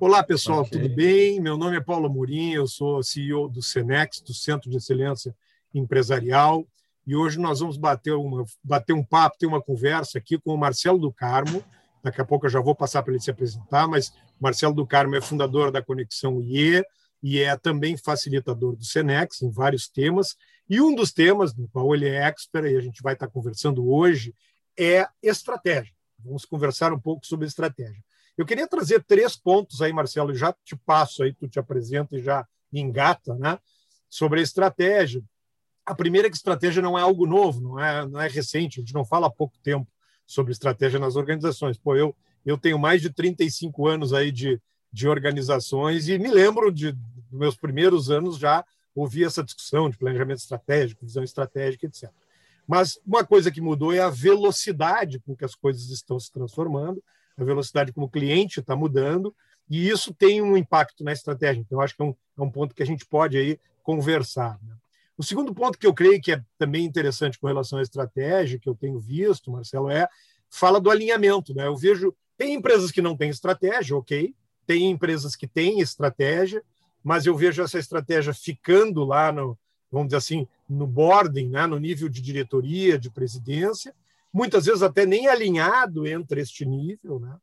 Olá, pessoal, okay. tudo bem? Meu nome é Paulo Amorim, eu sou CEO do Senex, do Centro de Excelência Empresarial, e hoje nós vamos bater, uma, bater um papo, ter uma conversa aqui com o Marcelo do Carmo. Daqui a pouco eu já vou passar para ele se apresentar, mas o Marcelo do Carmo é fundador da Conexão IE e é também facilitador do Senex em vários temas. E um dos temas no qual ele é expert, e a gente vai estar conversando hoje, é estratégia. Vamos conversar um pouco sobre estratégia. Eu queria trazer três pontos aí, Marcelo, já te passo aí, tu te apresenta e já engata, né? Sobre a estratégia. A primeira é que estratégia não é algo novo, não é, não é recente, a gente não fala há pouco tempo sobre estratégia nas organizações. Pô, eu, eu tenho mais de 35 anos aí de, de organizações e me lembro de meus primeiros anos já ouvir essa discussão de planejamento estratégico, visão estratégica, etc. Mas uma coisa que mudou é a velocidade com que as coisas estão se transformando a velocidade como cliente está mudando, e isso tem um impacto na estratégia. Então, acho que é um, é um ponto que a gente pode aí conversar. Né? O segundo ponto que eu creio que é também interessante com relação à estratégia, que eu tenho visto, Marcelo, é fala do alinhamento. Né? Eu vejo, tem empresas que não têm estratégia, ok, tem empresas que têm estratégia, mas eu vejo essa estratégia ficando lá no, vamos dizer assim, no boarding, né? no nível de diretoria, de presidência, muitas vezes até nem alinhado entre este nível, né?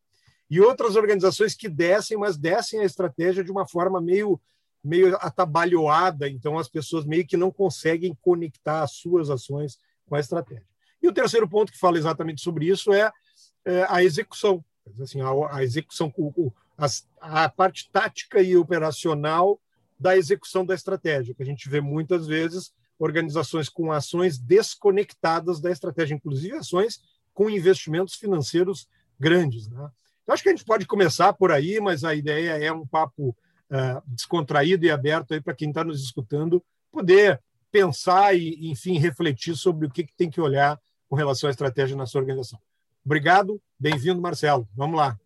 e outras organizações que descem, mas descem a estratégia de uma forma meio, meio atabalhoada, então as pessoas meio que não conseguem conectar as suas ações com a estratégia. E o terceiro ponto que fala exatamente sobre isso é, é a execução, assim, a, a execução, a, a parte tática e operacional da execução da estratégia, que a gente vê muitas vezes organizações com ações desconectadas da estratégia, inclusive ações com investimentos financeiros grandes. Né? Eu acho que a gente pode começar por aí, mas a ideia é um papo uh, descontraído e aberto para quem está nos escutando poder pensar e, enfim, refletir sobre o que, que tem que olhar com relação à estratégia na sua organização. Obrigado, bem-vindo, Marcelo. Vamos lá.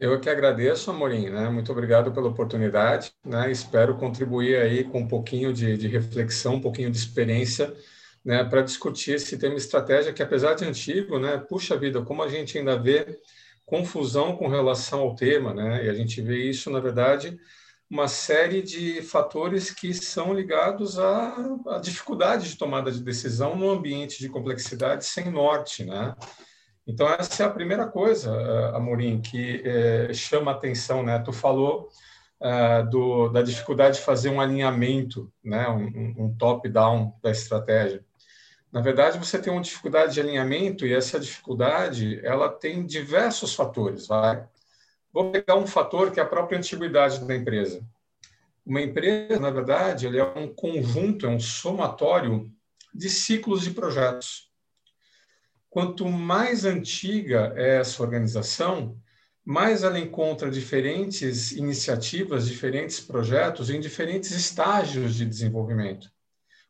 Eu que agradeço, Amorim, né? Muito obrigado pela oportunidade, né? Espero contribuir aí com um pouquinho de, de reflexão, um pouquinho de experiência, né? Para discutir esse tema estratégia que, apesar de antigo, né? Puxa vida, como a gente ainda vê confusão com relação ao tema, né? E a gente vê isso, na verdade, uma série de fatores que são ligados à, à dificuldade de tomada de decisão no ambiente de complexidade sem norte, né? Então, essa é a primeira coisa, eh, Amorim, que é, chama atenção. Né? Tu falou uh, do, da dificuldade de fazer um alinhamento, né? um, um top-down da estratégia. Na verdade, você tem uma dificuldade de alinhamento e essa dificuldade ela tem diversos fatores. Vai? Vou pegar um fator que é a própria antiguidade da empresa. Uma empresa, na verdade, ele é um conjunto, é um somatório de ciclos de projetos. Quanto mais antiga é essa organização, mais ela encontra diferentes iniciativas, diferentes projetos em diferentes estágios de desenvolvimento.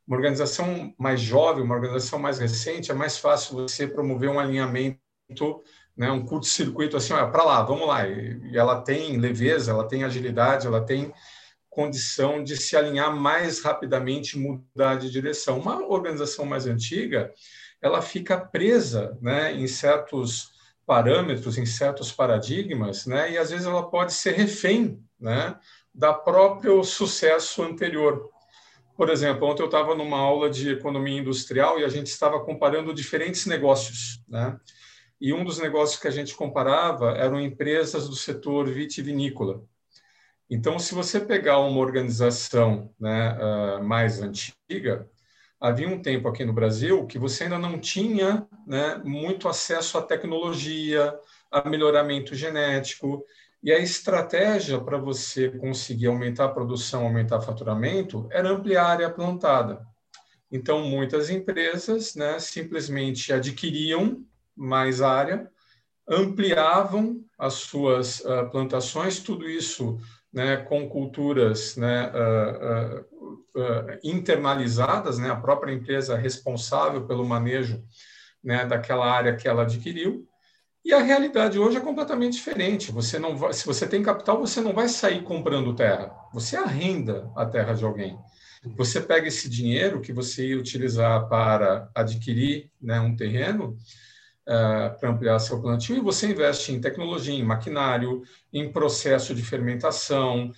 Uma organização mais jovem, uma organização mais recente, é mais fácil você promover um alinhamento, né, um curto-circuito assim, para lá, vamos lá. E ela tem leveza, ela tem agilidade, ela tem condição de se alinhar mais rapidamente, mudar de direção. Uma organização mais antiga, ela fica presa né, em certos parâmetros, em certos paradigmas, né, e às vezes ela pode ser refém né, da próprio sucesso anterior. Por exemplo, ontem eu estava numa aula de economia industrial e a gente estava comparando diferentes negócios, né? E um dos negócios que a gente comparava eram empresas do setor vitivinícola. Então, se você pegar uma organização né, uh, mais antiga, havia um tempo aqui no Brasil que você ainda não tinha né, muito acesso à tecnologia, a melhoramento genético, e a estratégia para você conseguir aumentar a produção, aumentar o faturamento, era ampliar a área plantada. Então, muitas empresas né, simplesmente adquiriam mais área, ampliavam as suas uh, plantações, tudo isso né, com culturas né, uh, uh, internalizadas, né, a própria empresa responsável pelo manejo né, daquela área que ela adquiriu. E a realidade hoje é completamente diferente. Você não vai, se você tem capital, você não vai sair comprando terra. Você arrenda a terra de alguém. Você pega esse dinheiro que você ia utilizar para adquirir né, um terreno, uh, para ampliar seu plantio, e você investe em tecnologia, em maquinário, em processo de fermentação.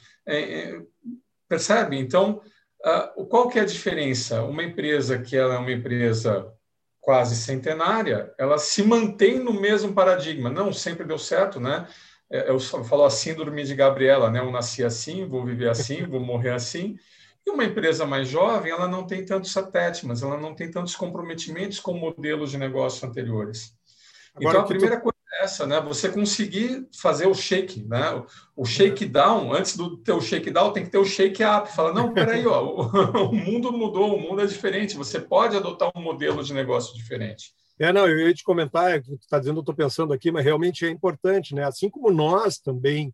Percebe? Então, uh, qual que é a diferença? Uma empresa que ela é uma empresa quase centenária, ela se mantém no mesmo paradigma. Não sempre deu certo, né? É, eu falo a síndrome de Gabriela, né? Eu nasci assim, vou viver assim, vou morrer assim. E uma empresa mais jovem, ela não tem tantos satétimas, ela não tem tantos comprometimentos com modelos de negócio anteriores. Agora, então, a primeira tu... coisa essa, né? Você conseguir fazer o shake, né? O shake down, antes do teu shake down, tem que ter o shake up. Fala, não, peraí, ó, o mundo mudou, o mundo é diferente. Você pode adotar um modelo de negócio diferente. É, não, eu ia te comentar, tu está dizendo, eu estou pensando aqui, mas realmente é importante, né? Assim como nós também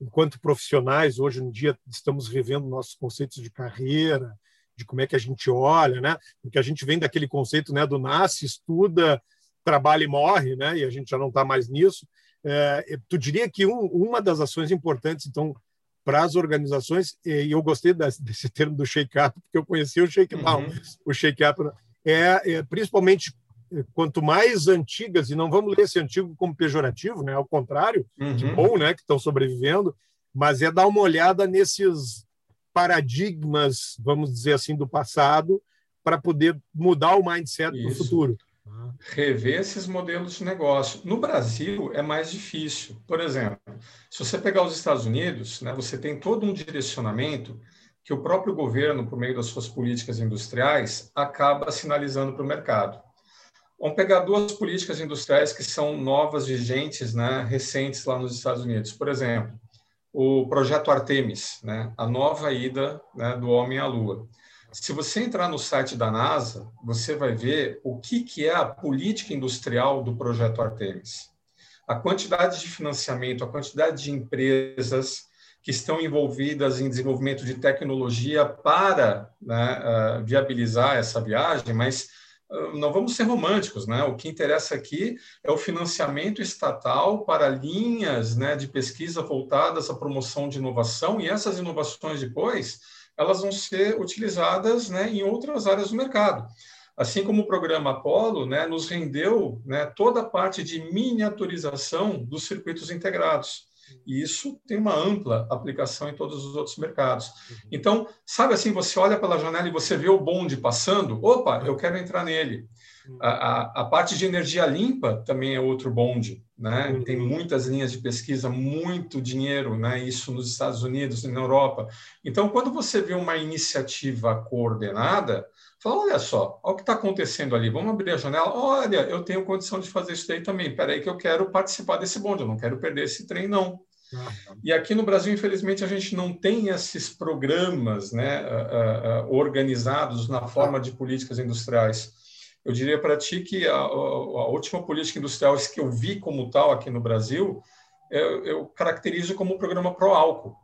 enquanto profissionais, hoje em dia, estamos revendo nossos conceitos de carreira, de como é que a gente olha, né? Porque a gente vem daquele conceito né, do nasce, estuda, trabalha e morre, né? E a gente já não está mais nisso. É, tu diria que um, uma das ações importantes, então, para as organizações, e eu gostei desse, termo do shake-up, porque eu conheci o shake-down, uhum. o shake-up é, é principalmente quanto mais antigas, e não vamos ler esse antigo como pejorativo, né? ao contrário, uhum. de bom, né? que estão sobrevivendo, mas é dar uma olhada nesses paradigmas, vamos dizer assim, do passado, para poder mudar o mindset para o Rever esses modelos de negócio. No Brasil é mais difícil. Por exemplo, se você pegar os Estados Unidos, né, você tem todo um direcionamento que o próprio governo, por meio das suas políticas industriais, acaba sinalizando para o mercado. Vamos pegar duas políticas industriais que são novas, vigentes, né, recentes lá nos Estados Unidos. Por exemplo, o projeto Artemis, né, a nova ida né, do homem à Lua. Se você entrar no site da NASA, você vai ver o que, que é a política industrial do projeto Artemis. A quantidade de financiamento, a quantidade de empresas que estão envolvidas em desenvolvimento de tecnologia para né, uh, viabilizar essa viagem, mas não vamos ser românticos, né? O que interessa aqui é o financiamento estatal para linhas né, de pesquisa voltadas à promoção de inovação, e essas inovações depois elas vão ser utilizadas né, em outras áreas do mercado. Assim como o programa Apollo né, nos rendeu né, toda a parte de miniaturização dos circuitos integrados. E isso tem uma ampla aplicação em todos os outros mercados. Uhum. Então, sabe assim, você olha pela janela e você vê o bonde passando, opa, eu quero entrar nele. Uhum. A, a, a parte de energia limpa também é outro bonde. Né? Uhum. Tem muitas linhas de pesquisa, muito dinheiro, né? isso nos Estados Unidos e na Europa. Então, quando você vê uma iniciativa coordenada, fala, olha só, olha o que está acontecendo ali, vamos abrir a janela, olha, eu tenho condição de fazer isso daí também, espera aí que eu quero participar desse bonde, eu não quero perder esse trem, não. E aqui no Brasil, infelizmente, a gente não tem esses programas né, uh, uh, organizados na forma de políticas industriais. Eu diria para ti que a, a, a, última política industrial que eu vi como tal aqui no Brasil, eu, eu caracterizo como o programa Pro Álcool,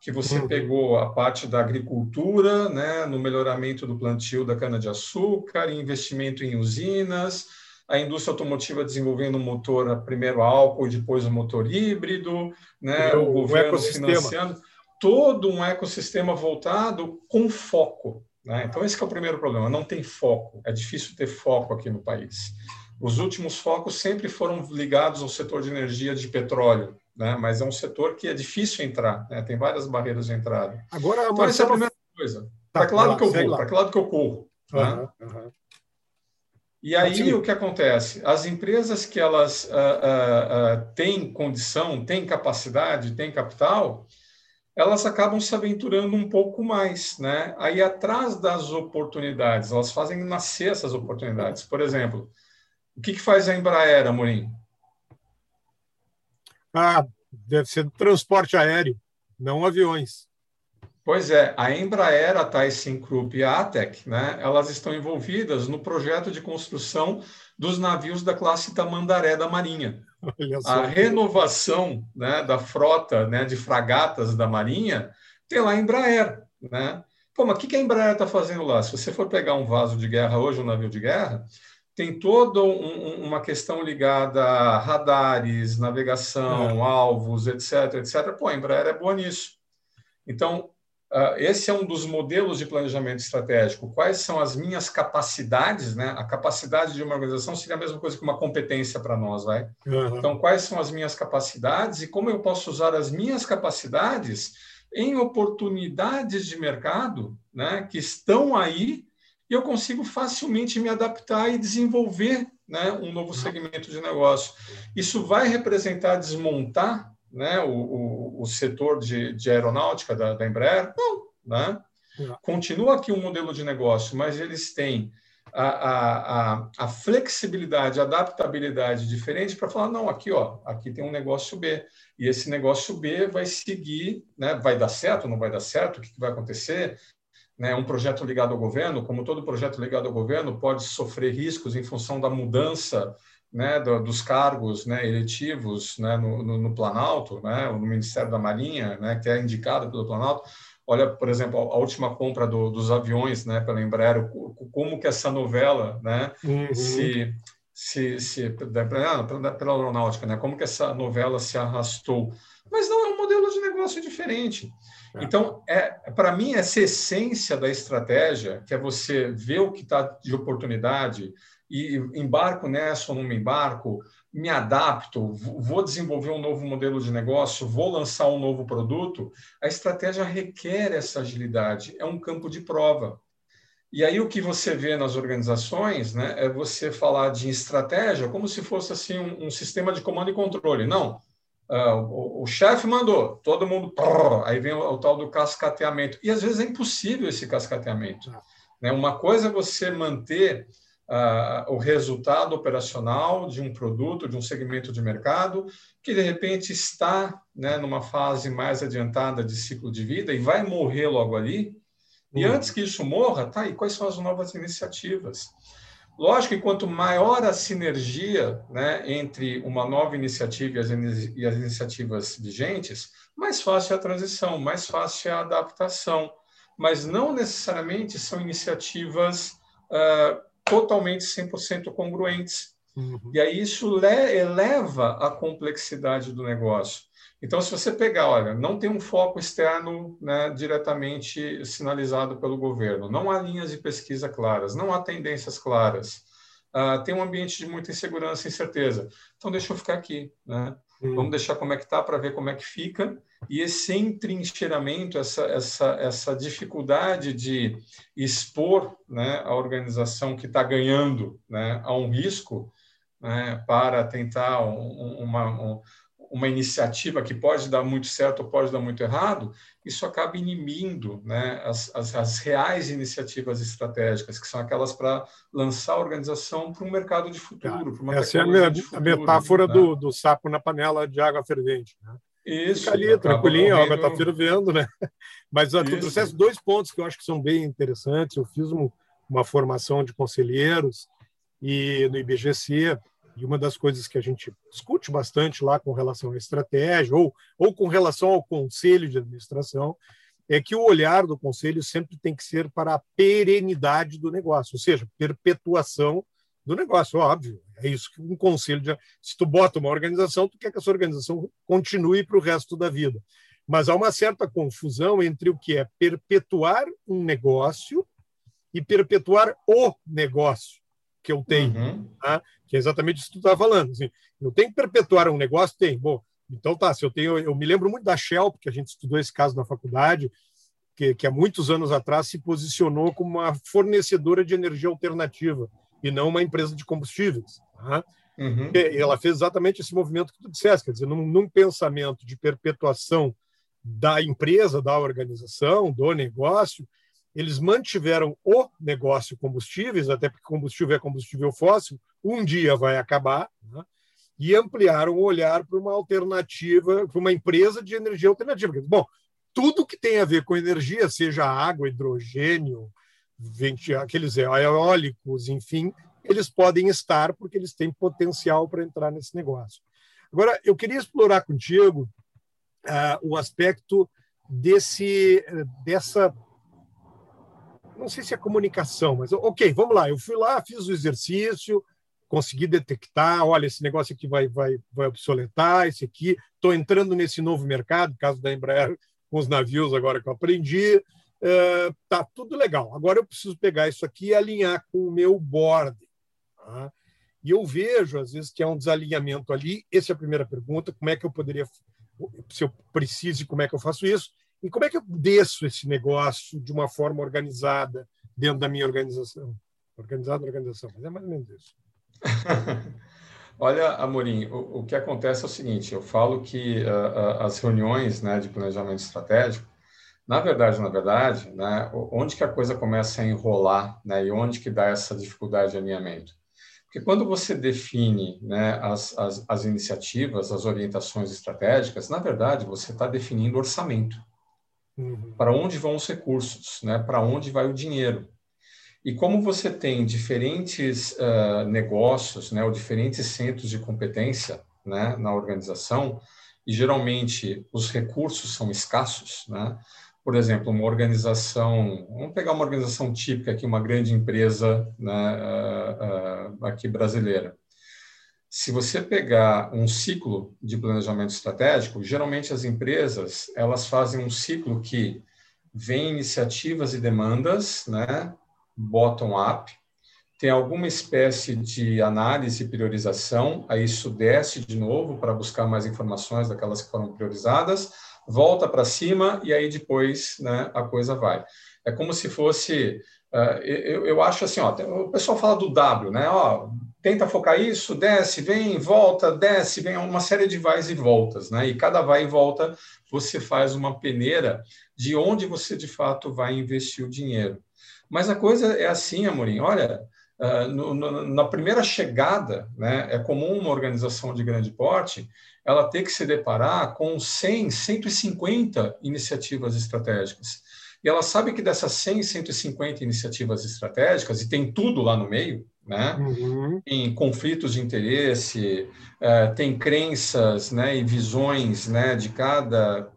que você uhum. pegou a parte da agricultura, né, no melhoramento do plantio da cana-de-açúcar, investimento em usinas, a indústria automotiva desenvolvendo um motor primeiro álcool e depois o um motor híbrido, né, o, o governo financiando todo um ecossistema voltado com foco. Né? Então esse é o primeiro problema, não tem foco, é difícil ter foco aqui no país. Os últimos focos sempre foram ligados ao setor de energia de petróleo, né? mas é um setor que é difícil entrar, né? tem várias barreiras de entrada. Agora, então, Marcelo... essa é a primeira coisa. Tá, para que lado que eu vou? Para que lado que eu corro? Uhum, uhum. E aí o que acontece? As empresas que elas uh, uh, uh, têm condição, têm capacidade, têm capital, elas acabam se aventurando um pouco mais, né? Aí atrás das oportunidades, elas fazem nascer essas oportunidades. Por exemplo, o que, que faz a Embraer, Amorim? Ah, deve ser transporte aéreo, não aviões. Pois é, a Embraer, a ThyssenKrupp e a ATEC, né, elas estão envolvidas no projeto de construção dos navios da classe Tamandaré da Marinha. A renovação né, da frota né, de fragatas da Marinha tem lá a Embraer. Né? Pô, mas o que a Embraer está fazendo lá? Se você for pegar um vaso de guerra hoje, um navio de guerra, tem toda um, uma questão ligada a radares, navegação, é. alvos, etc, etc. Pô, a Embraer é boa nisso. Então, Uh, esse é um dos modelos de planejamento estratégico. Quais são as minhas capacidades? Né? A capacidade de uma organização seria a mesma coisa que uma competência para nós, vai? Uhum. Então, quais são as minhas capacidades e como eu posso usar as minhas capacidades em oportunidades de mercado, né, que estão aí e eu consigo facilmente me adaptar e desenvolver né, um novo segmento de negócio. Isso vai representar desmontar né, o, o, o setor de, de aeronáutica da, da, Embraer? Não. Né? Continua aqui um modelo de negócio, mas eles têm a, a, a, a flexibilidade, a adaptabilidade diferente para falar, não, aqui, ó, aqui tem um negócio B. E esse negócio B vai seguir, né, vai dar certo, não vai dar certo, o que, que vai acontecer? Né, um projeto ligado ao governo, como todo projeto ligado ao governo, pode sofrer riscos em função da mudança né, do, dos cargos né, eletivos né, no, no, no, Planalto, né, no Ministério da Marinha, né, que é indicado pelo Planalto. Olha, por exemplo, a, última compra do, dos aviões né, pela Embraer, como que essa novela né, uhum. se, se, se pela, pela aeronáutica, né, como que essa novela se arrastou. Mas não é um modelo de negócio diferente. É. Então, é, para mim, essa essência da estratégia, que é você ver o que está de oportunidade e embarco nessa ou não me embarco, me adapto, vou desenvolver um novo modelo de negócio, vou lançar um novo produto, a estratégia requer essa agilidade, é um campo de prova. E aí o que você vê nas organizações né, é você falar de estratégia como se fosse assim um, um sistema de comando e controle. Não, Uh, o, o chefe mandou, todo mundo. Prrr, aí vem o, o, tal do cascateamento. E às vezes é impossível esse cascateamento. Ah. Né? Uma coisa é você manter uh, o resultado operacional de um produto, de um segmento de mercado, que de repente está né, numa fase mais adiantada de ciclo de vida e vai morrer logo ali. E uhum. antes que isso morra, tá aí, quais são as novas iniciativas? Lógico que quanto maior a sinergia né, entre uma nova iniciativa e as, e as, iniciativas vigentes, mais fácil é a transição, mais fácil é a adaptação. Mas não necessariamente são iniciativas uh, totalmente 100% congruentes. Uhum. E aí isso eleva a complexidade do negócio. Então, se você pegar, olha, não tem um foco externo né, diretamente sinalizado pelo governo, não há linhas de pesquisa claras, não há tendências claras, uh, tem um ambiente de muita insegurança e incerteza. Então, deixa eu ficar aqui, né? Hum. Vamos deixar como é que está para ver como é que fica. E esse entrincheiramento, essa, essa, essa dificuldade de expor né, a organização que está ganhando né, a um risco né, para tentar um, uma, um, uma iniciativa que pode dar muito certo ou pode dar muito errado, isso acaba inimindo né, as, as, as reais iniciativas estratégicas, que são aquelas para lançar a organização para um mercado de futuro. Tá. Essa é a, futuro, metáfora né? do, do, sapo na panela de água fervente. Né? Isso. Fica ali, tranquilinho, a água está fervendo, né? Mas tu trouxeste dois pontos que eu acho que são bem interessantes. Eu fiz um, uma formação de conselheiros e no IBGC e uma das coisas que a gente discute bastante lá com relação à estratégia ou, ou com relação ao conselho de administração é que o olhar do conselho sempre tem que ser para a perenidade do negócio, ou seja, perpetuação do negócio, óbvio. É isso que um conselho de... se tu bota uma organização, tu quer que essa organização continue para o resto da vida. Mas há uma certa confusão entre o que é perpetuar um negócio e perpetuar o negócio que eu tenho, uhum. tá? que é exatamente isso que tu está falando. Assim, eu tenho que perpetuar um negócio? Tem. Bom, então tá, se eu tenho. Eu me lembro muito da Shell, porque a gente estudou esse caso na faculdade, que, que há muitos anos atrás se posicionou como uma fornecedora de energia alternativa e não uma empresa de combustíveis. Tá? Uhum. E ela fez exatamente esse movimento que tu disseste, quer dizer, num, num pensamento de perpetuação da empresa, da organização, do negócio, eles mantiveram o negócio combustíveis, até porque combustível é combustível fóssil, um dia vai acabar, né? e ampliaram o olhar para uma alternativa, para uma empresa de energia alternativa. Bom, tudo que tem a ver com energia, seja água, hidrogênio, aqueles eólicos, enfim, eles podem estar porque eles têm potencial para entrar nesse negócio. Agora, eu queria explorar contigo uh, o aspecto desse, dessa não sei se é comunicação, mas ok, vamos lá. Eu fui lá, fiz o exercício, consegui detectar, olha, esse negócio aqui vai, vai, vai obsoletar, esse aqui, estou entrando nesse novo mercado, caso da Embraer, com os navios agora que eu aprendi. Uh, tudo legal. Agora eu preciso pegar isso aqui e alinhar com o meu board. Tá? E eu vejo, às vezes, que há um desalinhamento ali. Essa é a primeira pergunta: como é que eu poderia, se eu preciso, como é que eu faço isso? E como é que eu desço esse negócio de uma forma organizada dentro da minha organização? Organizada organização, mas é mais ou menos isso. Olha, Amorim, o, o, que acontece é o seguinte: eu falo que uh, as reuniões né, de planejamento estratégico, na verdade, na verdade, né, onde que a coisa começa a enrolar né, e onde que dá essa dificuldade de alinhamento? Porque quando você define né, as, as, as iniciativas, as orientações estratégicas, na verdade, você está definindo orçamento. Uhum. Para onde vão os recursos, né, para onde vai o dinheiro. E como você tem diferentes uh, negócios, né, ou diferentes centros de competência né, na organização, e geralmente os recursos são escassos, né? Por exemplo, uma organização, vamos pegar uma organização típica aqui, uma grande empresa né, uh, uh, aqui brasileira. Se você pegar um ciclo de planejamento estratégico, geralmente as empresas elas fazem um ciclo que vem iniciativas e demandas, né, bottom-up, tem alguma espécie de análise e priorização, aí isso desce de novo para buscar mais informações daquelas que foram priorizadas, volta para cima e aí depois né, a coisa vai. É como se fosse, uh, eu, eu acho assim, ó, o pessoal fala do W, né? Ó, tenta focar isso, desce, vem, volta, desce, vem, uma série de vais e voltas, né? E cada vai e volta você faz uma peneira de onde você de fato vai investir o dinheiro. Mas a coisa é assim, Amorim, olha, uh, no, no, na primeira chegada, né, é comum uma organização de grande porte ela ter que se deparar com 100, 150 iniciativas estratégicas. E ela sabe que dessas 100, 150 iniciativas estratégicas, e tem tudo lá no meio, né? Uhum. Tem conflitos de interesse, uh, tem crenças né, e visões né, de cada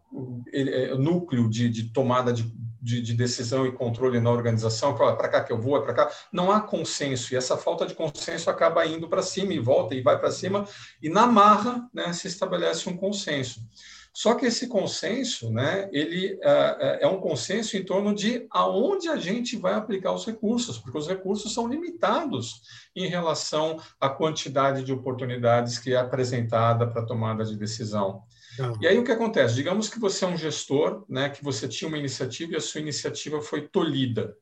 eh, núcleo de, de tomada de, de, de, decisão e controle na organização, é para cá que eu vou, é para cá, não há consenso, e essa falta de consenso acaba indo para cima e volta e vai para cima, e na marra né, se estabelece um consenso. Só que esse consenso, né, ele uh, é um consenso em torno de aonde a gente vai aplicar os recursos, porque os recursos são limitados em relação à quantidade de oportunidades que é apresentada para tomada de decisão. E aí o que acontece? Digamos que você é um gestor, né, que você tinha uma iniciativa e a sua iniciativa foi tolhida.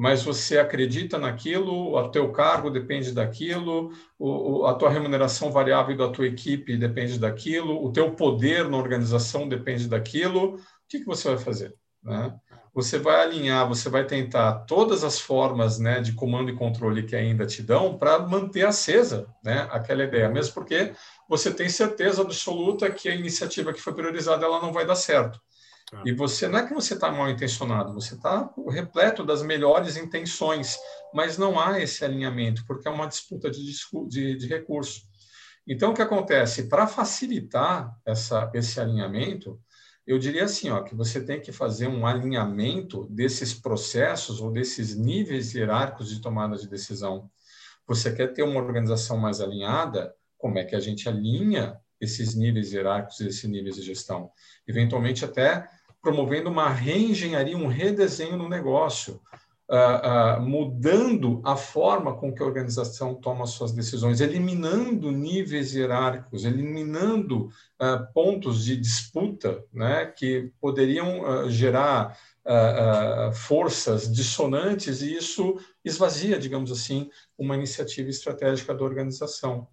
Mas você acredita naquilo, o teu cargo depende daquilo, o, a tua remuneração variável da tua equipe depende daquilo, o teu poder na organização depende daquilo. O que, que você vai fazer? Né? Você vai alinhar, você vai tentar todas as formas né, de comando e controle que ainda te dão para manter acesa né, aquela ideia, mesmo porque você tem certeza absoluta que a iniciativa que foi priorizada ela não vai dar certo. Ah. E você não é que você está mal intencionado, você está repleto das melhores intenções, mas não há esse alinhamento, porque é uma disputa de, de, de recurso. Então, o que acontece? Para facilitar essa, esse alinhamento, eu diria assim, ó, que você tem que fazer um alinhamento desses processos ou desses níveis hierárquicos de tomada de decisão. Você quer ter uma organização mais alinhada? como é que a gente alinha esses níveis hierárquicos, esses níveis de gestão. Eventualmente, até promovendo uma reengenharia, um redesenho no negócio, uh, uh, mudando a forma com que a organização toma suas decisões, eliminando níveis hierárquicos, eliminando uh, pontos de disputa né, que poderiam gerar forças dissonantes e isso esvazia, digamos assim, uma iniciativa estratégica da organização.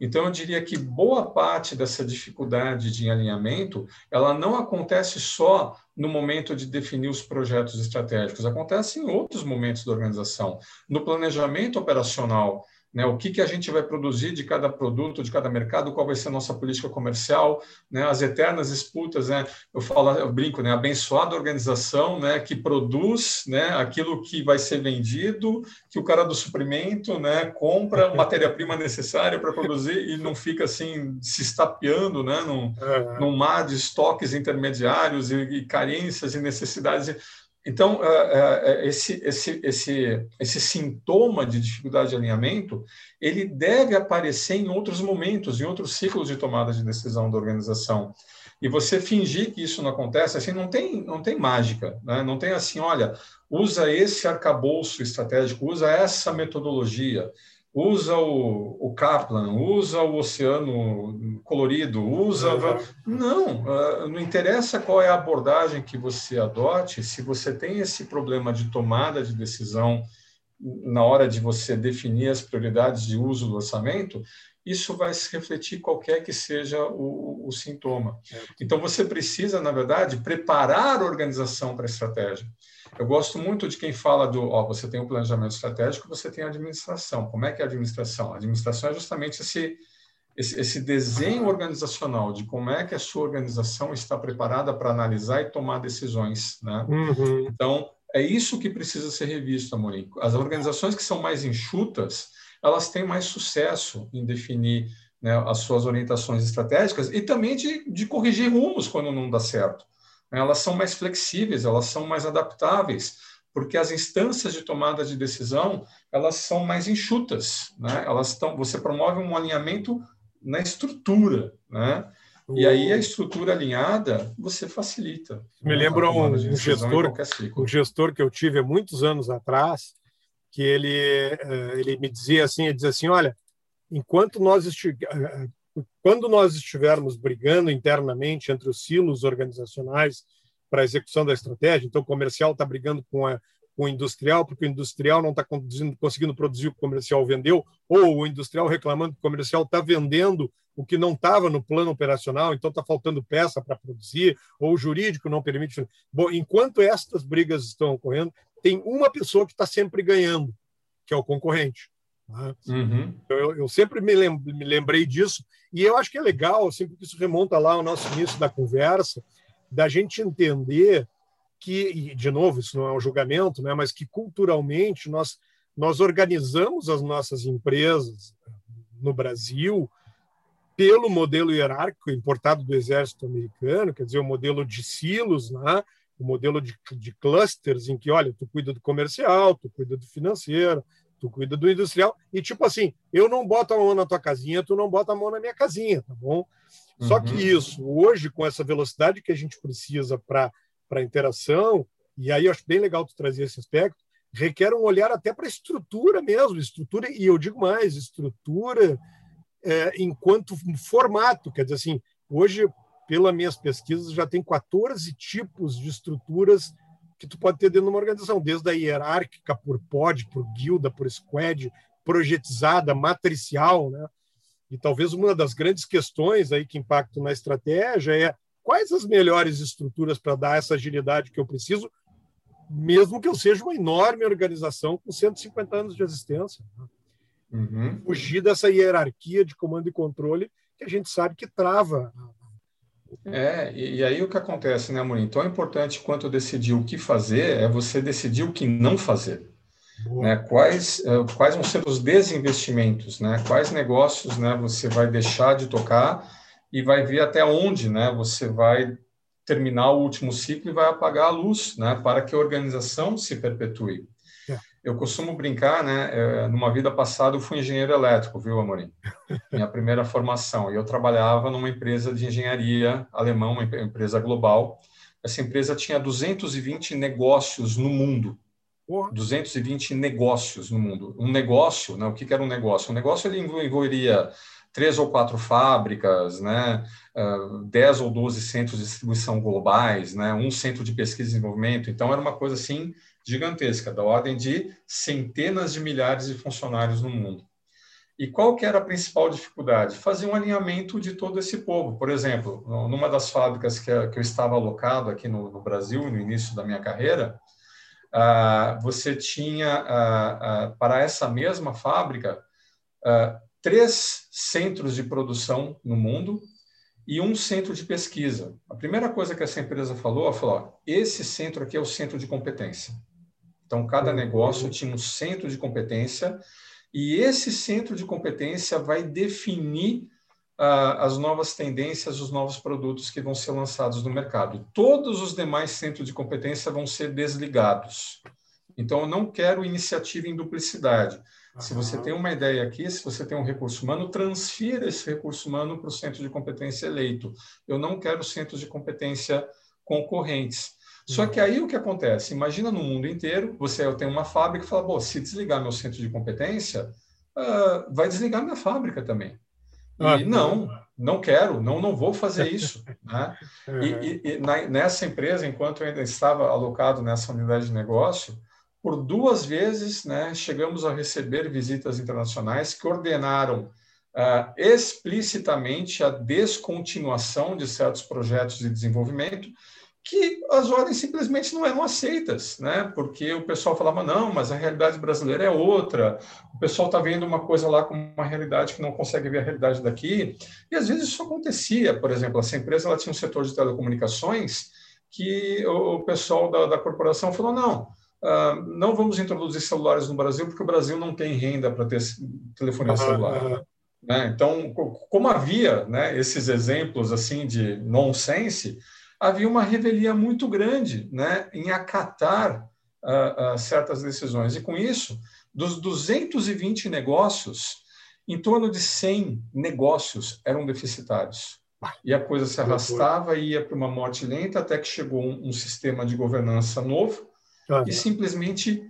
Então, eu diria que boa parte dessa dificuldade de alinhamento, ela não acontece só no momento de definir os projetos estratégicos, acontece em outros momentos da organização. No planejamento operacional, né, o que, que a gente vai produzir de cada produto, de cada mercado, qual vai ser a nossa política comercial, né, as eternas disputas, né, eu falo, eu brinco, né, abençoada organização, né, que produz, né, aquilo que vai ser vendido, que o cara do suprimento, né, compra matéria-prima necessária para produzir e não fica assim se estapeando, né, num, num mar de estoques intermediários e, e carências e necessidades Então, esse, esse, esse, esse sintoma de dificuldade de alinhamento, ele deve aparecer em outros momentos, em outros ciclos de tomada de decisão da organização. E você fingir que isso não acontece, assim, não tem, não tem mágica, né? não tem assim, olha, usa esse arcabouço estratégico, usa essa metodologia, usa o, o Kaplan, usa o oceano colorido, usa. Não, uh, não interessa qual é a abordagem que você adote, se você tem esse problema de tomada de decisão na hora de você definir as prioridades de uso do orçamento, isso vai se refletir qualquer que seja o, o sintoma. Então, você precisa, na verdade, preparar a organização para a estratégia. Eu gosto muito de quem fala do, ó, você tem o um planejamento estratégico, você tem a administração. Como é que é a administração? A administração é justamente esse, esse, esse desenho organizacional de como é que a sua organização está preparada para analisar e tomar decisões, né? Uhum. Então, é isso que precisa ser revisto, Amorim. As organizações que são mais enxutas, elas têm mais sucesso em definir né, as suas orientações estratégicas e também de, de corrigir rumos quando não dá certo elas são mais flexíveis, elas são mais adaptáveis, porque as instâncias de tomada de decisão elas são mais enxutas, né? Elas estão, você promove um alinhamento na estrutura, né? E aí a estrutura alinhada você facilita. Me né? lembro um, um gestor, um gestor que eu tive há muitos anos atrás, que ele eh, ele me dizia assim, ele dizia assim, olha, enquanto nós quando nós estivermos brigando internamente entre os silos organizacionais para a execução da estratégia, então o comercial está brigando com, a, com o industrial, porque o industrial não está conseguindo produzir o que o comercial vendeu, ou o industrial reclamando que o comercial está vendendo o que não estava no plano operacional, então está faltando peça para produzir, ou o jurídico não permite. Bom, enquanto estas brigas estão ocorrendo, tem uma pessoa que está sempre ganhando, que é o concorrente. Né? Uhum. Eu, eu, sempre me, me, lembrei disso, e eu acho que é legal, assim, porque isso remonta lá ao nosso início da conversa, da gente entender que, e de novo, isso não é um julgamento, né, mas que culturalmente nós, nós organizamos as nossas empresas no Brasil pelo modelo hierárquico importado do exército americano, quer dizer, o modelo de silos, né? o modelo de, de clusters, em que, olha, tu cuida do comercial, tu cuida do financeiro, tu cuida do industrial. E tipo assim, eu não boto a mão na tua casinha, tu não bota a mão na minha casinha, tá bom? Uhum. Só que uhum. isso, hoje, com essa velocidade que a gente precisa para a interação, e aí eu acho bem legal tu trazer esse aspecto, requer um olhar até para a estrutura mesmo, estrutura, e eu digo mais, estrutura é, enquanto formato, quer dizer assim, hoje, pelas minhas pesquisas, já tem 14 tipos de estruturas que tu pode ter dentro de uma organização, desde a hierárquica por pod, por guilda, por squad, projetizada, matricial, né? E talvez uma das grandes questões aí que impactam na estratégia é quais as melhores estruturas para dar essa agilidade que eu preciso, mesmo que eu seja uma enorme organização com 150 anos de existência. Né? Uhum. Fugir dessa hierarquia de comando e controle que a gente sabe que trava é, e, e, aí o que acontece, né, Amorim? É importante quanto decidir o que fazer, é você decidir o que não fazer. Né? Quais, uh, quais vão ser os desinvestimentos, né? Quais negócios né, você vai deixar de tocar e vai ver até onde né, você vai terminar o último ciclo e vai apagar a luz, né? Para que a organização se perpetue. Eu costumo brincar, né? É, numa vida passada eu fui engenheiro elétrico, viu, Amorim? Minha primeira formação. E eu trabalhava numa empresa de engenharia alemã, uma empresa global. Essa empresa tinha 220 negócios no mundo. 220 negócios no mundo. Um negócio, né? O que era um negócio? Um negócio ele envolveria três ou quatro fábricas, né? Uh, dez ou doze centros de distribuição globais, né? Um centro de pesquisa e desenvolvimento. Então era uma coisa assim gigantesca, da ordem de centenas de milhares de funcionários no mundo. E qual que era a principal dificuldade? Fazer um alinhamento de todo esse povo. Por exemplo, numa das fábricas que, eu estava alocado aqui no, Brasil, no início da minha carreira, ah, você tinha, ah, ah, para essa mesma fábrica, três centros de produção no mundo e um centro de pesquisa. A primeira coisa que essa empresa falou, ela falou, esse centro aqui é o centro de competência. Então, cada negócio tinha um centro de competência e esse centro de competência vai definir as novas tendências, os novos produtos que vão ser lançados no mercado. Todos os demais centros de competência vão ser desligados. Então, eu não quero iniciativa em duplicidade. Se você tem uma ideia aqui, se você tem um recurso humano, transfira esse recurso humano para o centro de competência eleito. Eu não quero centros de competência concorrentes. Só que aí o que acontece? Imagina no mundo inteiro, você tem uma fábrica e fala, bom, se desligar meu centro de competência, uh, vai desligar minha fábrica também. E ah, não, não quero, não, não vou fazer isso. Né? E, e, e na, nessa empresa, enquanto eu ainda estava alocado nessa unidade de negócio, por duas vezes né, chegamos a receber visitas internacionais que ordenaram uh, explicitamente a descontinuação de certos projetos de desenvolvimento que as ordens simplesmente não eram aceitas, né? Porque o pessoal falava não, mas a realidade brasileira é outra. O pessoal está vendo uma coisa lá com uma realidade que não consegue ver a realidade daqui. E às vezes isso acontecia. Por exemplo, essa empresa ela tinha um setor de telecomunicações que o pessoal da, da corporação falou não, uh, não vamos introduzir celulares no Brasil porque o Brasil não tem renda para ter telefonia celular. Né? Então, como havia né, esses exemplos assim de nonsense, havia uma revelia muito grande né, em acatar uh, uh, certas decisões. E com isso, dos 220 negócios, em torno de 100 negócios eram deficitários. E a coisa se arrastava e ia para uma morte lenta até que chegou um, um sistema de governança novo e simplesmente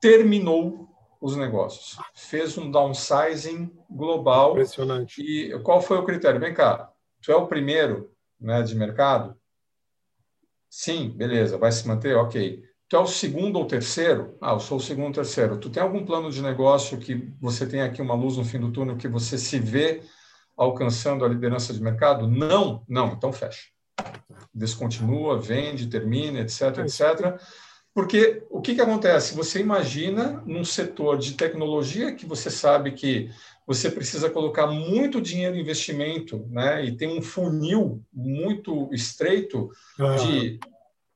terminou os negócios. Fez um downsizing global. Impressionante. E qual foi o critério? Vem cá, tu é o primeiro né, de mercado? Sim, beleza, vai se manter? Ok. Tu é o segundo ou terceiro? Ah, eu sou o segundo ou terceiro. Tu tem algum plano de negócio que você tem aqui uma luz no fim do túnel que você se vê alcançando a liderança de mercado? Não? Não, então fecha. Descontinua, vende, termina, etc, etc. Porque o que, que acontece? Você imagina num setor de tecnologia que você sabe que você precisa colocar muito dinheiro em investimento, né? E tem um funil muito estreito de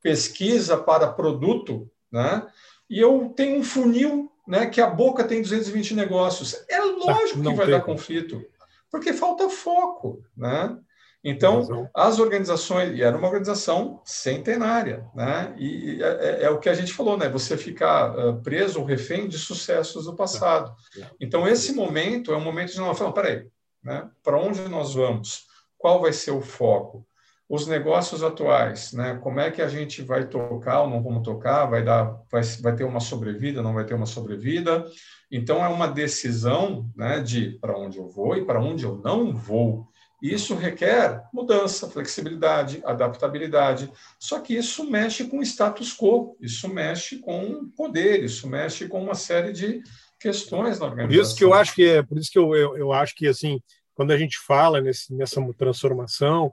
pesquisa para produto, né? E eu tenho um funil, né? Que a boca tem 220 negócios. É lógico que vai dar conflito, porque falta foco, né? Então, as organizações, e era uma organização centenária, né? E é, é, é o que a gente falou, né? Você ficar uh, preso ou refém de sucessos do passado. É, é. Então, esse momento é um momento de nós falar, peraí, né? Para onde nós vamos? Qual vai ser o foco? Os negócios atuais, né? Como é que a gente vai tocar ou não vamos tocar? Vai dar, vai, vai ter uma sobrevida? Não vai ter uma sobrevida? Então, é uma decisão, né? De para onde eu vou e para onde eu não vou. Isso requer mudança, flexibilidade, adaptabilidade. Só que isso mexe com o status quo, isso mexe com poder, isso mexe com uma série de questões na organização. Por isso que eu acho que é, por isso que eu, eu, eu acho que assim, quando a gente fala nesse, nessa transformação,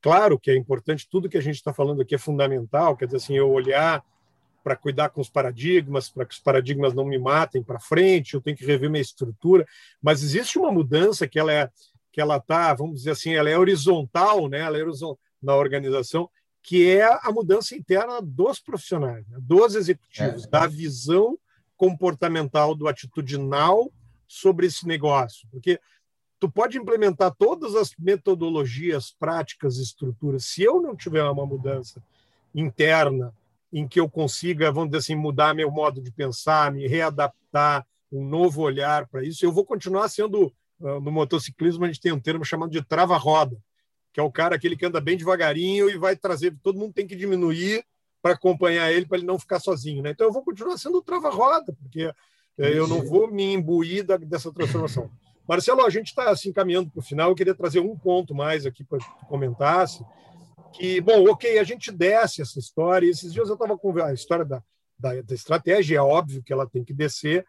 claro que é importante, tudo que a gente está falando aqui é fundamental, quer dizer assim, eu olhar para cuidar com os paradigmas, para que os paradigmas não me matem para frente, eu tenho que rever minha estrutura, mas existe uma mudança que ela é que ela está, vamos dizer assim, ela é horizontal, né? ela é horizontal na organização, que é a mudança interna dos profissionais, né? dos executivos, é. da visão comportamental, do atitudinal sobre esse negócio. Porque tu pode implementar todas as metodologias, práticas, estruturas, se eu não tiver uma mudança interna em que eu consiga, vamos dizer assim, mudar meu modo de pensar, me readaptar, um novo olhar para isso, eu vou continuar sendo no motociclismo a gente tem um termo chamado de trava-roda, que é o cara aquele que anda bem devagarinho e vai trazer, todo mundo tem que diminuir para acompanhar ele, para ele não ficar sozinho. Né? Então eu vou continuar sendo trava-roda, porque eh, eu não vou me imbuir da, dessa transformação. Marcelo, a gente está assim caminhando para o final. Eu queria trazer um ponto mais aqui para que tu comentasse. Que, bom, ok, a gente desce essa história. Esses dias eu estava com a história da, da, da estratégia, é óbvio que ela tem que descer,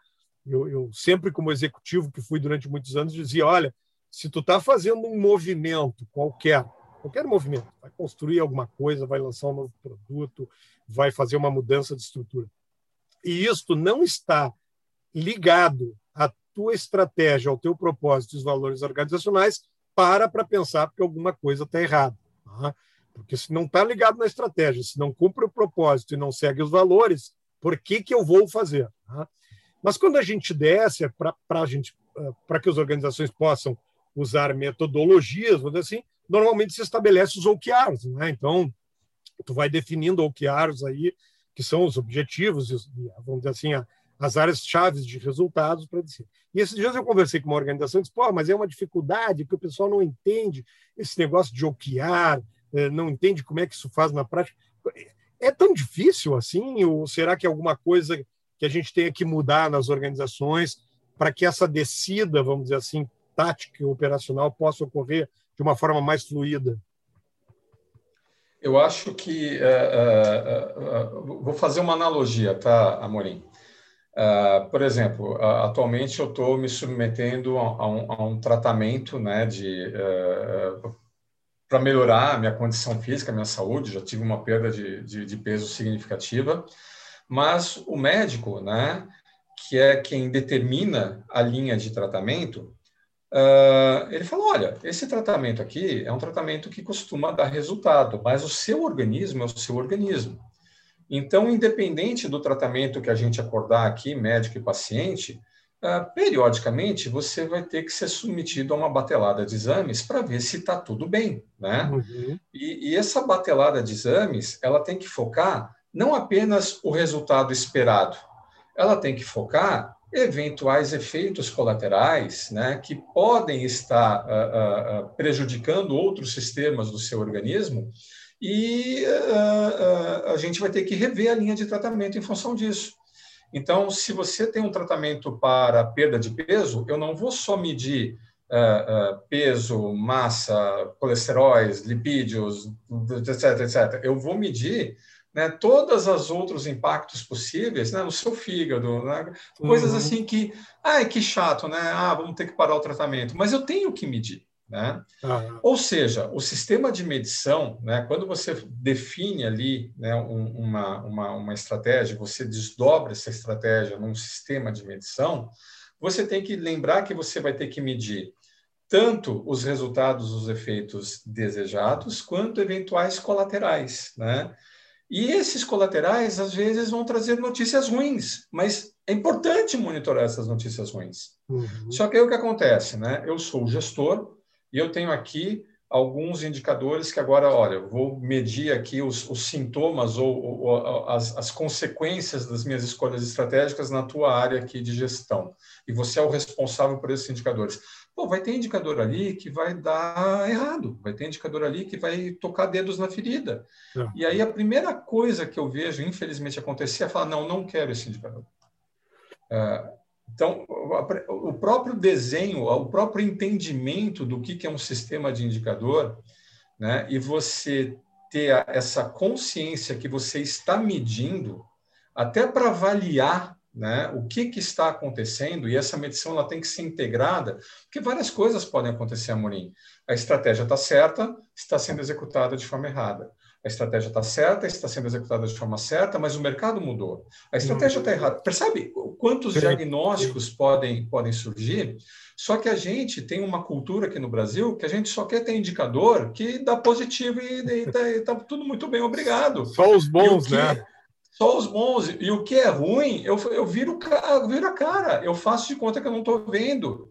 eu, eu, sempre, como executivo que fui durante muitos anos, dizia: olha, se tu está fazendo um movimento qualquer, qualquer movimento, vai construir alguma coisa, vai lançar um novo produto, vai fazer uma mudança de estrutura, e isto não está ligado à tua estratégia, ao teu propósito, os valores organizacionais, para para pensar porque alguma coisa está errada. Tá? Porque se não está ligado na estratégia, se não cumpre o propósito e não segue os valores, por que, que eu vou fazer? Tá? Mas quando a gente desce, é para para que as organizações possam usar metodologias, vamos dizer assim, normalmente se estabelece os OKRs, né? Então, tu vai definindo OKRs aí, que são os objetivos, vamos dizer assim, as áreas chaves de resultados para dizer. E esses dias eu conversei com uma organização e disse, pô, mas é uma dificuldade que o pessoal não entende esse negócio de OKR, eh, não entende como é que isso faz na prática. É tão difícil assim? Ou será que é alguma coisa que a gente tenha que mudar nas organizações para que essa descida, vamos dizer assim, tática e operacional possa ocorrer de uma forma mais fluida? Eu acho que uh, uh, uh, vou fazer uma analogia, tá, Amorim? por exemplo, atualmente eu estou me submetendo a, um, a, um, tratamento, né, de para melhorar a minha condição física, a minha saúde. Já tive uma perda de, de, de peso significativa, mas o médico, né, que é quem determina a linha de tratamento, Uh, ele falou: olha, esse tratamento aqui é um tratamento que costuma dar resultado, mas o seu organismo é o seu organismo. Então, independente do tratamento que a gente acordar aqui, médico e paciente, uh, periodicamente você vai ter que ser submetido a uma batelada de exames para ver se está tudo bem, né? Uhum. E, e essa batelada de exames, ela tem que focar não apenas o resultado esperado, ela tem que focar eventuais efeitos colaterais né, que podem estar uh, uh, prejudicando outros sistemas do seu organismo e uh, a gente vai ter que rever a linha de tratamento em função disso. Então, se você tem um tratamento para perda de peso, eu não vou só medir peso, massa, colesteróis, lipídios, etc, etc. Eu vou medir né, todos os outros impactos possíveis né, no seu fígado, né, coisas uhum. assim que, ai, que chato, né? Ah, vamos ter que parar o tratamento, mas eu tenho que medir. Né? Uhum. Ou seja, o sistema de medição, né, quando você define ali né, um, uma, uma, uma estratégia, você desdobra essa estratégia num sistema de medição, você tem que lembrar que você vai ter que medir tanto os resultados, os efeitos desejados, quanto eventuais colaterais, né? E esses colaterais, às vezes, vão trazer notícias ruins, mas é importante monitorar essas notícias ruins. Uhum. Só que aí o que acontece, né? Eu sou gestor e eu tenho aqui alguns indicadores que agora, olha, vou medir aqui os, os sintomas ou, ou as, as, consequências das minhas escolhas estratégicas na tua área aqui de gestão. E você é o responsável por esses indicadores. Pô, vai ter indicador ali que vai dar errado, vai ter indicador ali que vai tocar dedos na ferida. É. E aí a primeira coisa que eu vejo, infelizmente, acontecer é falar, não, não quero esse indicador. É, então, o próprio desenho, o próprio entendimento do que é um sistema de indicador, né, e você ter essa consciência que você está medindo, até para avaliar né? O que, que está acontecendo? E essa medição ela tem que ser integrada, porque várias coisas podem acontecer, Amorim. A estratégia está certa, está sendo executada de forma errada. A estratégia está certa, está sendo executada de forma certa, mas o mercado mudou. A estratégia está errada. Percebe quantos diagnósticos podem, podem surgir? Só que a gente tem uma cultura aqui no Brasil que a gente só quer ter indicador que dá positivo e está tá tudo muito bem, obrigado. Só os bons, que, né? Só os bons. E o que é ruim, eu, eu, viro, eu viro a cara. Eu faço de conta que eu não estou vendo.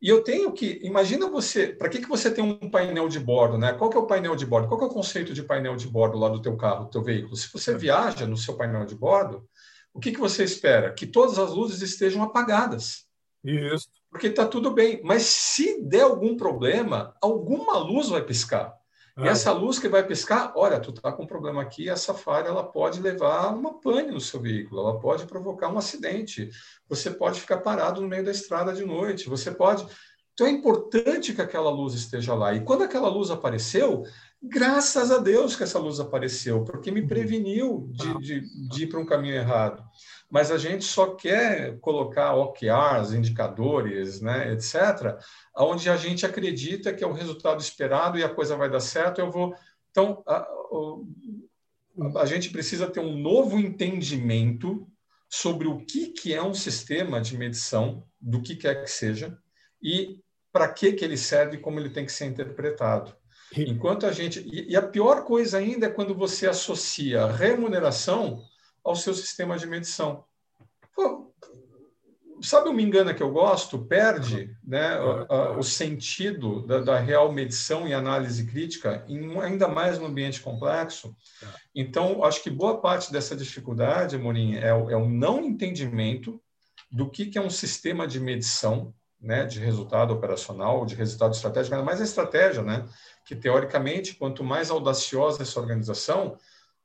E eu tenho que. Imagina você. Para que, que você tem um painel de bordo, né? Qual que é o painel de bordo? Qual que é o conceito de painel de bordo lá do teu carro, do teu veículo? Se você viaja no seu painel de bordo, o que, que você espera? Que todas as luzes estejam apagadas. Isso. Porque está tudo bem. Mas se der algum problema, alguma luz vai piscar. E essa luz que vai piscar, olha, tu está com um problema aqui, essa falha ela pode levar uma pane no seu veículo, ela pode provocar um acidente, você pode ficar parado no meio da estrada de noite, você pode. Então é importante que aquela luz esteja lá. E quando aquela luz apareceu, graças a Deus que essa luz apareceu, porque me uhum. preveniu de, de, de ir para um caminho errado mas a gente só quer colocar OKRs, indicadores, né, etc., onde a gente acredita que é o resultado esperado e a coisa vai dar certo, eu vou. Então, a, a gente precisa ter um novo entendimento sobre o que, que é um sistema de medição, do que quer que seja, e para que, que ele serve e como ele tem que ser interpretado. Enquanto a gente. E, e a pior coisa ainda é quando você associa remuneração ao seu sistema de medição. Pô, sabe o me engana que eu gosto? Perde né, o, o sentido da, da, real medição e análise crítica, em, ainda mais no ambiente complexo. Tá. Então, acho que boa parte dessa dificuldade, Morim, é, é o não entendimento do que, que é um sistema de medição né, de resultado operacional, de resultado estratégico, mais a estratégia, né, que teoricamente, quanto mais audaciosa essa organização,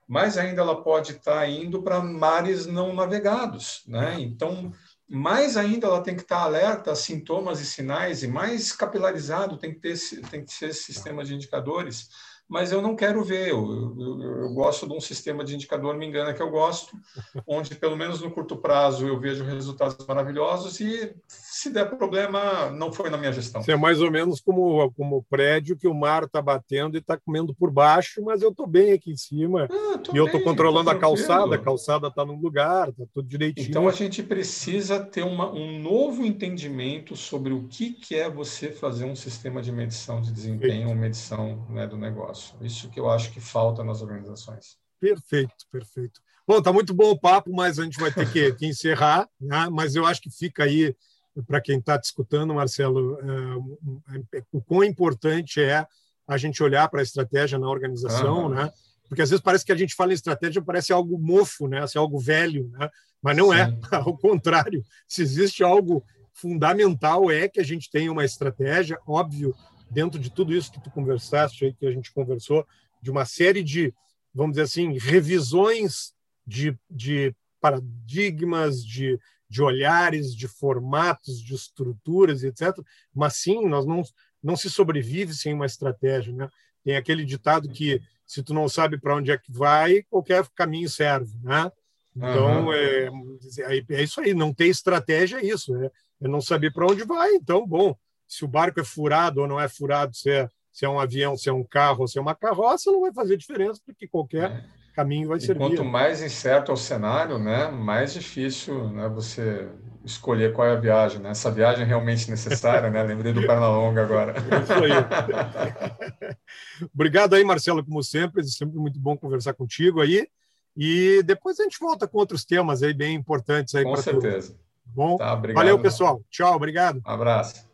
mais ainda ela pode estar indo para mares não navegados. Né? Então, mais ainda ela tem que estar alerta a sintomas e sinais, e mais capilarizado tem que, ter, tem que ser esse sistema de indicadores mas eu não quero ver. Eu, eu, eu, gosto de um sistema de indicador, me engana que eu gosto, onde pelo menos no curto prazo eu vejo resultados maravilhosos e se der problema, não foi na minha gestão. Isso é mais ou menos como como prédio que o mar está batendo e está comendo por baixo, mas eu estou bem aqui em cima ah, e eu estou controlando a calçada, a calçada está no lugar, está tudo direitinho. Então a gente precisa ter uma, um novo entendimento sobre o que, que é você fazer um sistema de medição de desempenho, ou medição né, do negócio negócio. Isso que eu acho que falta nas organizações. Perfeito, perfeito. Bom, tá muito bom o papo, mas a gente vai ter que, que encerrar, né? mas eu acho que fica aí para quem está te escutando, Marcelo, é, é, o quão importante é a gente olhar para a estratégia na organização, né? Porque às vezes parece que a gente fala em estratégia parece algo mofo, né? Assim, algo velho, né? Mas não é. Sim. é. Ao contrário, se existe algo fundamental é que a gente tenha uma estratégia, óbvio, dentro de tudo isso que tu conversaste aí, que a gente conversou, de uma série de, vamos dizer assim, revisões de, de paradigmas, de, de olhares, de formatos, de estruturas, etc. Mas sim, nós não, não se sobrevive sem uma estratégia. Né? Tem aquele ditado que se tu não sabe para onde é que vai, qualquer caminho serve. Né? Então, uhum. é, é isso aí, não ter estratégia é isso, é, é não saber para onde vai. Então, bom, se o barco é furado ou não é furado, se é, se é um avião, se é um carro, se é uma carroça, não vai fazer diferença, porque qualquer é. caminho vai e servir. Quanto mais incerto é o cenário, né, mais difícil né, você escolher qual é a viagem. Né? Essa viagem é realmente necessária, né? Lembrei do Pernalonga agora. Isso aí. Obrigado aí, Marcelo, como sempre. É sempre muito bom conversar contigo aí. E depois a gente volta com outros temas aí bem importantes aí. Com certeza. Bom, tá, valeu, pessoal. Tchau, obrigado. Um abraço.